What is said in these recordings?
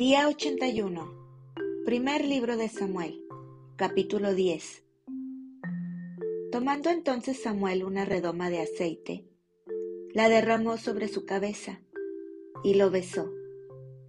Día 81. Primer libro de Samuel. Capítulo 10. Tomando entonces Samuel una redoma de aceite, la derramó sobre su cabeza y lo besó,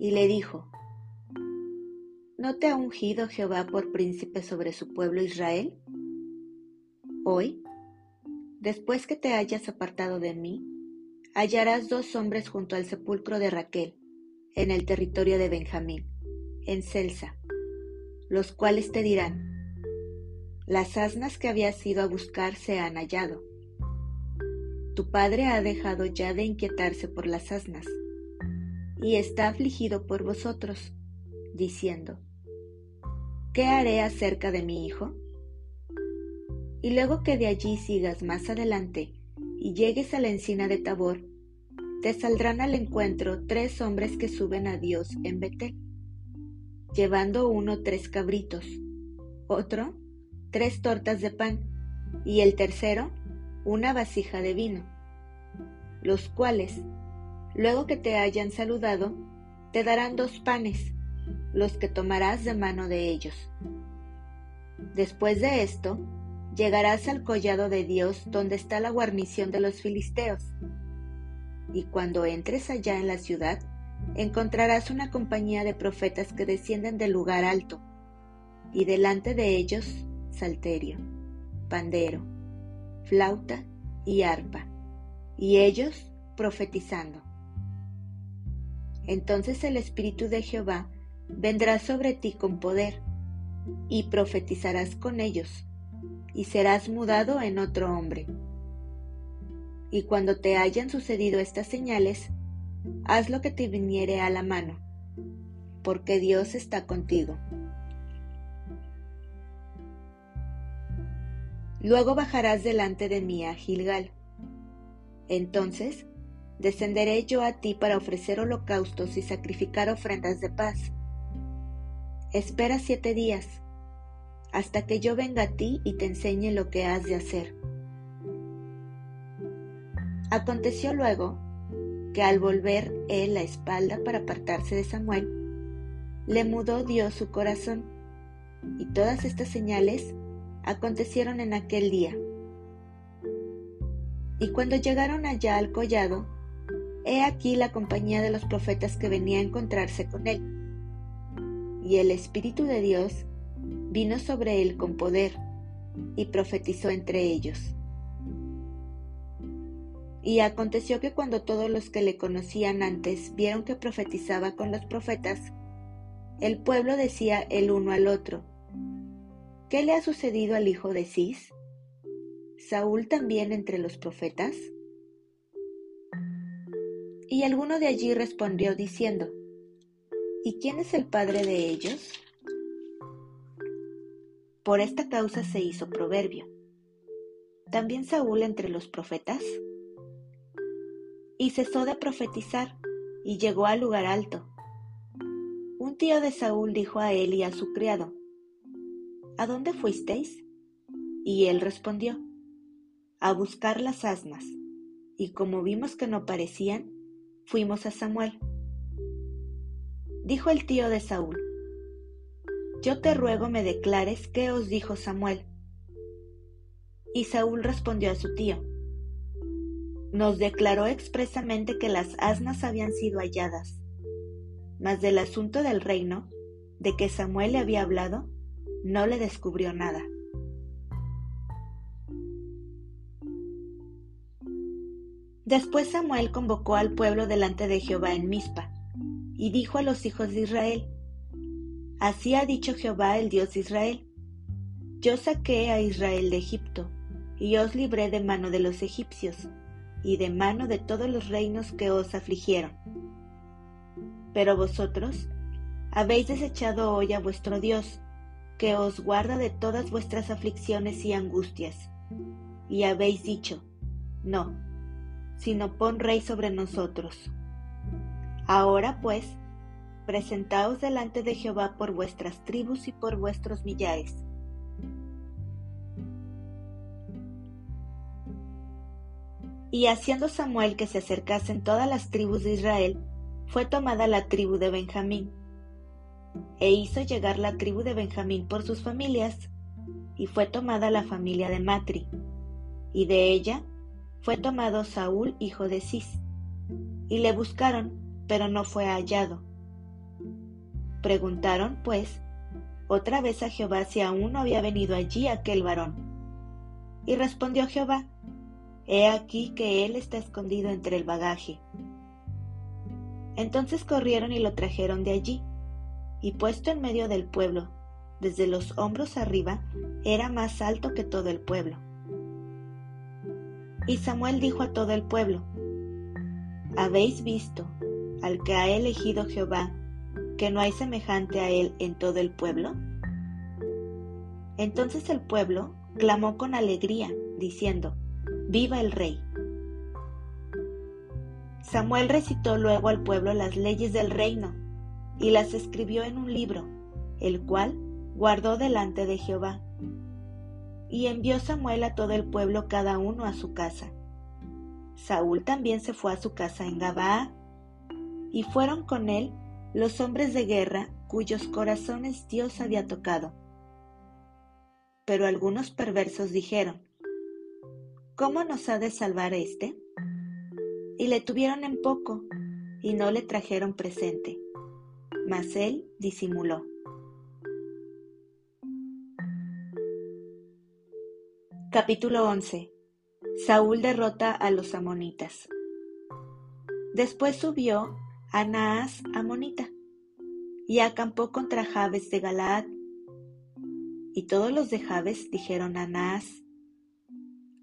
y le dijo, ¿No te ha ungido Jehová por príncipe sobre su pueblo Israel? Hoy, después que te hayas apartado de mí, hallarás dos hombres junto al sepulcro de Raquel, en el territorio de Benjamín, en Celsa, los cuales te dirán, las asnas que habías ido a buscar se han hallado. Tu padre ha dejado ya de inquietarse por las asnas, y está afligido por vosotros, diciendo, ¿qué haré acerca de mi hijo? Y luego que de allí sigas más adelante y llegues a la encina de Tabor, te saldrán al encuentro tres hombres que suben a Dios en Betel, llevando uno tres cabritos, otro tres tortas de pan y el tercero una vasija de vino, los cuales, luego que te hayan saludado, te darán dos panes, los que tomarás de mano de ellos. Después de esto, llegarás al collado de Dios donde está la guarnición de los filisteos y cuando entres allá en la ciudad, encontrarás una compañía de profetas que descienden del lugar alto, y delante de ellos salterio, pandero, flauta y arpa, y ellos profetizando. Entonces el Espíritu de Jehová vendrá sobre ti con poder, y profetizarás con ellos, y serás mudado en otro hombre y cuando te hayan sucedido estas señales, haz lo que te viniere a la mano, porque Dios está contigo. Luego bajarás delante de mí a Gilgal. Entonces descenderé yo a ti para ofrecer holocaustos y sacrificar ofrendas de paz. Espera siete días, hasta que yo venga a ti y te enseñe lo que has de hacer Aconteció luego que al volver él la espalda para apartarse de Samuel, le mudó Dios su corazón, y todas estas señales acontecieron en aquel día. Y cuando llegaron allá al collado, he aquí la compañía de los profetas que venía a encontrarse con él. Y el Espíritu de Dios vino sobre él con poder, y profetizó entre ellos. Y aconteció que cuando todos los que le conocían antes vieron que profetizaba con los profetas, el pueblo decía el uno al otro, ¿qué le ha sucedido al hijo de Cis? ¿Saúl también entre los profetas? Y alguno de allí respondió diciendo, ¿y quién es el padre de ellos? Por esta causa se hizo proverbio. ¿También Saúl entre los profetas? Y cesó de profetizar y llegó al lugar alto. Un tío de Saúl dijo a él y a su criado, ¿A dónde fuisteis? Y él respondió, a buscar las asnas, y como vimos que no parecían, fuimos a Samuel. Dijo el tío de Saúl, Yo te ruego me declares qué os dijo Samuel. Y Saúl respondió a su tío, nos declaró expresamente que las asnas habían sido halladas. Mas del asunto del reino, de que Samuel le había hablado, no le descubrió nada. Después Samuel convocó al pueblo delante de Jehová en Mizpa, y dijo a los hijos de Israel, Así ha dicho Jehová el Dios de Israel, Yo saqué a Israel de Egipto, y os libré de mano de los egipcios, y de mano de todos los reinos que os afligieron. Pero vosotros habéis desechado hoy a vuestro Dios, que os guarda de todas vuestras aflicciones y angustias, y habéis dicho, no, sino pon rey sobre nosotros. Ahora pues, presentaos delante de Jehová por vuestras tribus y por vuestros millares Y haciendo Samuel que se acercasen todas las tribus de Israel, fue tomada la tribu de Benjamín, e hizo llegar la tribu de Benjamín por sus familias, y fue tomada la familia de Matri, y de ella fue tomado Saúl hijo de Cis, y le buscaron, pero no fue hallado. Preguntaron, pues, otra vez a Jehová si aún no había venido allí aquel varón. Y respondió Jehová, He aquí que él está escondido entre el bagaje. Entonces corrieron y lo trajeron de allí, y puesto en medio del pueblo, desde los hombros arriba, era más alto que todo el pueblo. Y Samuel dijo a todo el pueblo, ¿Habéis visto al que ha elegido Jehová, que no hay semejante a él en todo el pueblo? Entonces el pueblo clamó con alegría, diciendo, Viva el rey. Samuel recitó luego al pueblo las leyes del reino y las escribió en un libro, el cual guardó delante de Jehová. Y envió Samuel a todo el pueblo cada uno a su casa. Saúl también se fue a su casa en Gabaa, y fueron con él los hombres de guerra cuyos corazones Dios había tocado. Pero algunos perversos dijeron, ¿Cómo nos ha de salvar éste? Y le tuvieron en poco, y no le trajeron presente. Mas él disimuló. Capítulo 11 Saúl derrota a los amonitas. Después subió Anaas amonita y acampó contra Jabes de Galaad. Y todos los de Jabes dijeron a Anaas,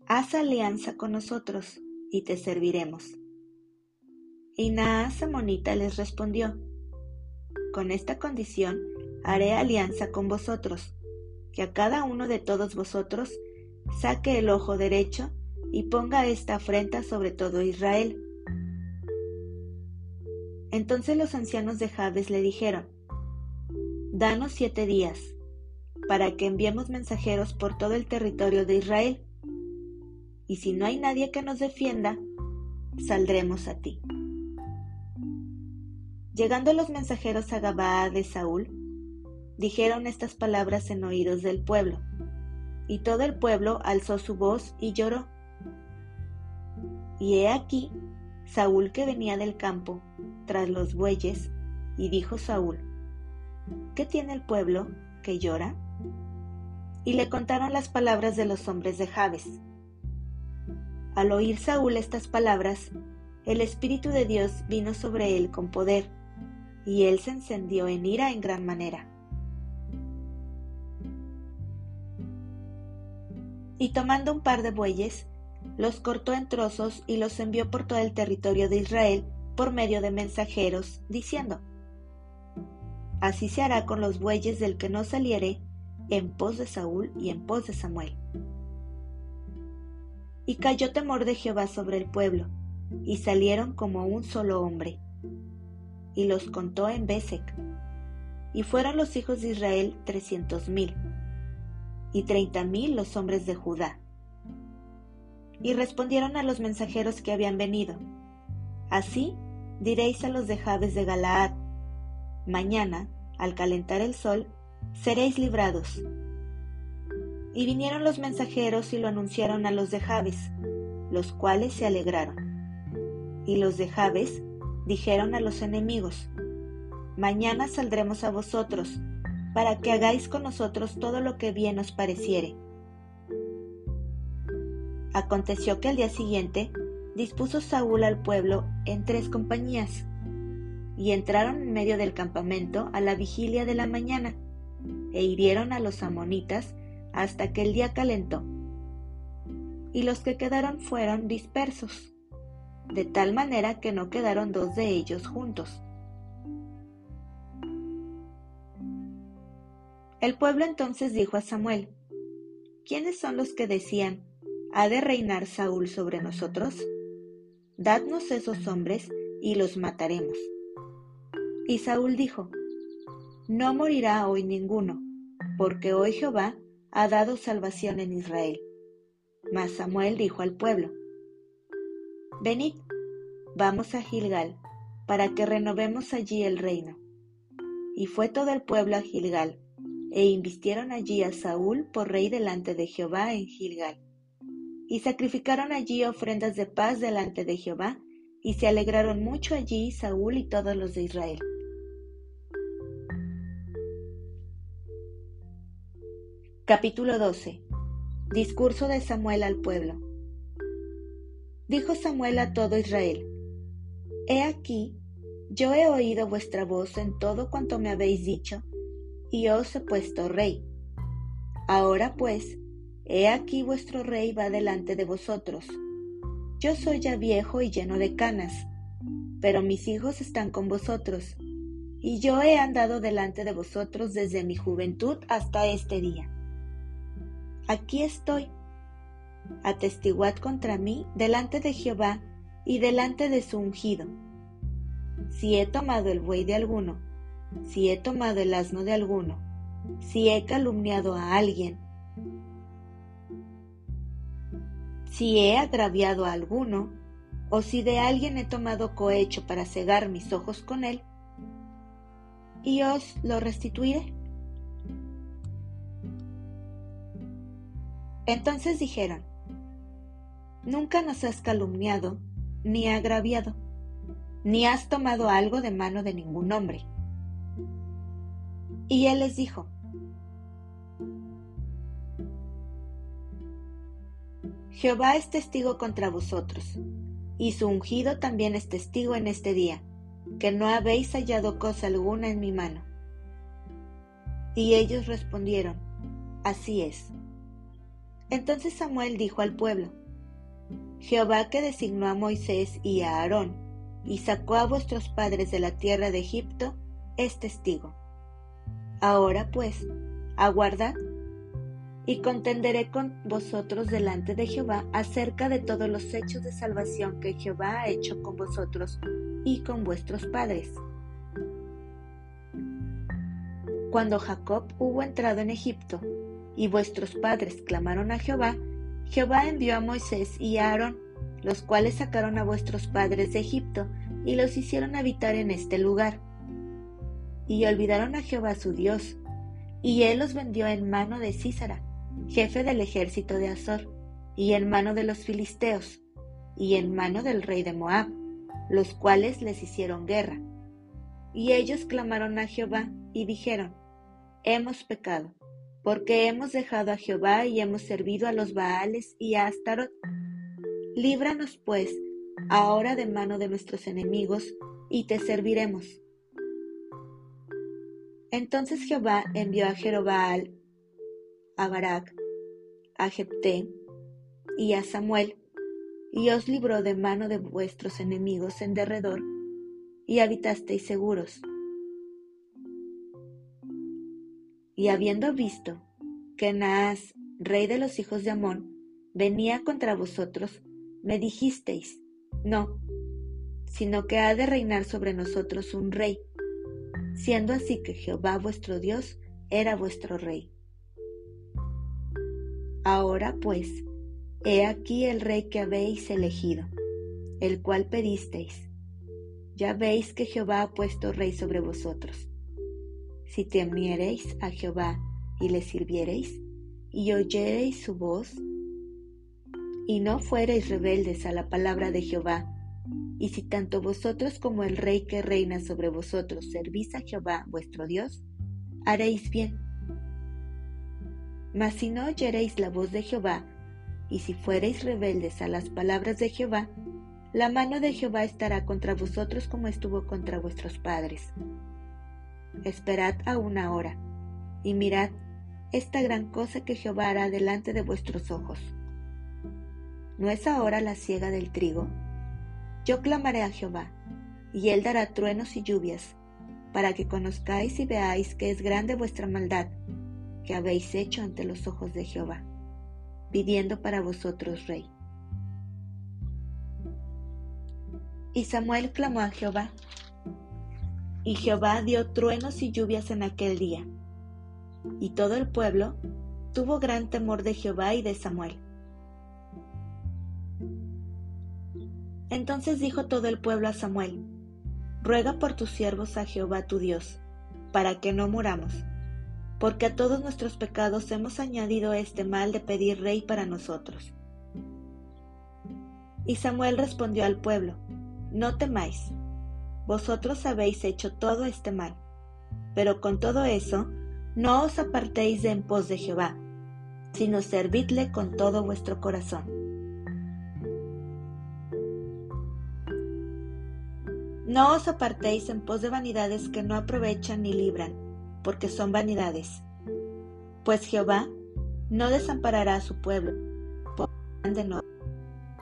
haz alianza con nosotros y te serviremos. Y Naas Amonita les respondió, con esta condición haré alianza con vosotros, que a cada uno de todos vosotros saque el ojo derecho y ponga esta afrenta sobre todo Israel. Entonces los ancianos de Jabes le dijeron, Danos siete días, para que enviemos mensajeros por todo el territorio de Israel y si no hay nadie que nos defienda, saldremos a ti. Llegando los mensajeros a Gabaa de Saúl, dijeron estas palabras en oídos del pueblo, y todo el pueblo alzó su voz y lloró. Y he aquí Saúl que venía del campo tras los bueyes, y dijo Saúl, ¿qué tiene el pueblo que llora? Y le contaron las palabras de los hombres de Jabes. Al oír Saúl estas palabras, el Espíritu de Dios vino sobre él con poder, y él se encendió en ira en gran manera. Y tomando un par de bueyes, los cortó en trozos y los envió por todo el territorio de Israel por medio de mensajeros, diciendo, Así se hará con los bueyes del que no saliere en pos de Saúl y en pos de Samuel. Y cayó temor de Jehová sobre el pueblo, y salieron como un solo hombre. Y los contó en Besec. Y fueron los hijos de Israel trescientos mil, y treinta mil los hombres de Judá. Y respondieron a los mensajeros que habían venido. Así diréis a los de Jabes de Galaad, mañana, al calentar el sol, seréis librados, y vinieron los mensajeros y lo anunciaron a los de Jabes, los cuales se alegraron. Y los de Jabes dijeron a los enemigos, Mañana saldremos a vosotros, para que hagáis con nosotros todo lo que bien os pareciere. Aconteció que al día siguiente dispuso Saúl al pueblo en tres compañías, y entraron en medio del campamento a la vigilia de la mañana, e hirieron a los amonitas hasta que el día calentó, y los que quedaron fueron dispersos, de tal manera que no quedaron dos de ellos juntos. El pueblo entonces dijo a Samuel, ¿quiénes son los que decían, ¿ha de reinar Saúl sobre nosotros? Dadnos esos hombres y los mataremos. Y Saúl dijo, No morirá hoy ninguno, porque hoy Jehová ha dado salvación en Israel. Mas Samuel dijo al pueblo, Venid, vamos a Gilgal, para que renovemos allí el reino. Y fue todo el pueblo a Gilgal, e invistieron allí a Saúl por rey delante de Jehová en Gilgal. Y sacrificaron allí ofrendas de paz delante de Jehová, y se alegraron mucho allí Saúl y todos los de Israel. Capítulo 12 Discurso de Samuel al pueblo Dijo Samuel a todo Israel, He aquí, yo he oído vuestra voz en todo cuanto me habéis dicho, y os he puesto rey. Ahora pues, he aquí vuestro rey va delante de vosotros. Yo soy ya viejo y lleno de canas, pero mis hijos están con vosotros, y yo he andado delante de vosotros desde mi juventud hasta este día. Aquí estoy. Atestiguad contra mí delante de Jehová y delante de su ungido. Si he tomado el buey de alguno, si he tomado el asno de alguno, si he calumniado a alguien, si he agraviado a alguno, o si de alguien he tomado cohecho para cegar mis ojos con él, y os lo restituiré. Entonces dijeron, Nunca nos has calumniado, ni agraviado, ni has tomado algo de mano de ningún hombre. Y él les dijo, Jehová es testigo contra vosotros, y su ungido también es testigo en este día, que no habéis hallado cosa alguna en mi mano. Y ellos respondieron, Así es. Entonces Samuel dijo al pueblo, Jehová que designó a Moisés y a Aarón, y sacó a vuestros padres de la tierra de Egipto, es testigo. Ahora pues, aguardad, y contenderé con vosotros delante de Jehová acerca de todos los hechos de salvación que Jehová ha hecho con vosotros y con vuestros padres. Cuando Jacob hubo entrado en Egipto, y vuestros padres clamaron a Jehová, Jehová envió a Moisés y a Aarón, los cuales sacaron a vuestros padres de Egipto y los hicieron habitar en este lugar. Y olvidaron a Jehová su Dios, y él los vendió en mano de Císara, jefe del ejército de Azor, y en mano de los filisteos, y en mano del rey de Moab, los cuales les hicieron guerra. Y ellos clamaron a Jehová y dijeron, Hemos pecado porque hemos dejado a Jehová y hemos servido a los Baales y a Astarot. Líbranos, pues, ahora de mano de nuestros enemigos, y te serviremos. Entonces Jehová envió a Jerobaal, a Barak, a Jepté y a Samuel, y os libró de mano de vuestros enemigos en derredor, y habitasteis seguros. Y habiendo visto que Naas, rey de los hijos de Amón, venía contra vosotros, me dijisteis, no, sino que ha de reinar sobre nosotros un rey, siendo así que Jehová vuestro Dios era vuestro rey. Ahora pues, he aquí el rey que habéis elegido, el cual pedisteis. Ya veis que Jehová ha puesto rey sobre vosotros si temiereis a Jehová y le sirviereis, y oyereis su voz, y no fuereis rebeldes a la palabra de Jehová, y si tanto vosotros como el rey que reina sobre vosotros servís a Jehová vuestro Dios, haréis bien. Mas si no oyereis la voz de Jehová, y si fuereis rebeldes a las palabras de Jehová, la mano de Jehová estará contra vosotros como estuvo contra vuestros padres esperad aún ahora, y mirad esta gran cosa que Jehová hará delante de vuestros ojos. ¿No es ahora la siega del trigo? Yo clamaré a Jehová, y él dará truenos y lluvias, para que conozcáis y veáis que es grande vuestra maldad que habéis hecho ante los ojos de Jehová, pidiendo para vosotros rey. Y Samuel clamó a Jehová, y Jehová dio truenos y lluvias en aquel día. Y todo el pueblo tuvo gran temor de Jehová y de Samuel. Entonces dijo todo el pueblo a Samuel, Ruega por tus siervos a Jehová tu Dios, para que no muramos, porque a todos nuestros pecados hemos añadido este mal de pedir rey para nosotros. Y Samuel respondió al pueblo, No temáis, vosotros habéis hecho todo este mal, pero con todo eso, no os apartéis de en pos de Jehová, sino servidle con todo vuestro corazón. No os apartéis en pos de vanidades que no aprovechan ni libran, porque son vanidades. Pues Jehová no desamparará a su pueblo,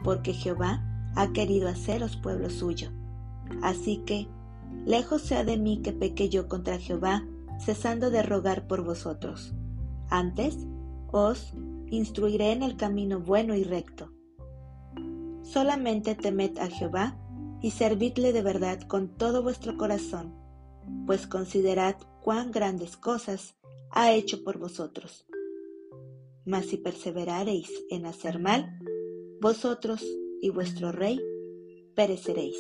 porque Jehová ha querido haceros pueblo suyo. Así que, lejos sea de mí que peque yo contra Jehová, cesando de rogar por vosotros. Antes, os instruiré en el camino bueno y recto. Solamente temed a Jehová y servidle de verdad con todo vuestro corazón, pues considerad cuán grandes cosas ha hecho por vosotros. Mas si perseverareis en hacer mal, vosotros y vuestro rey pereceréis.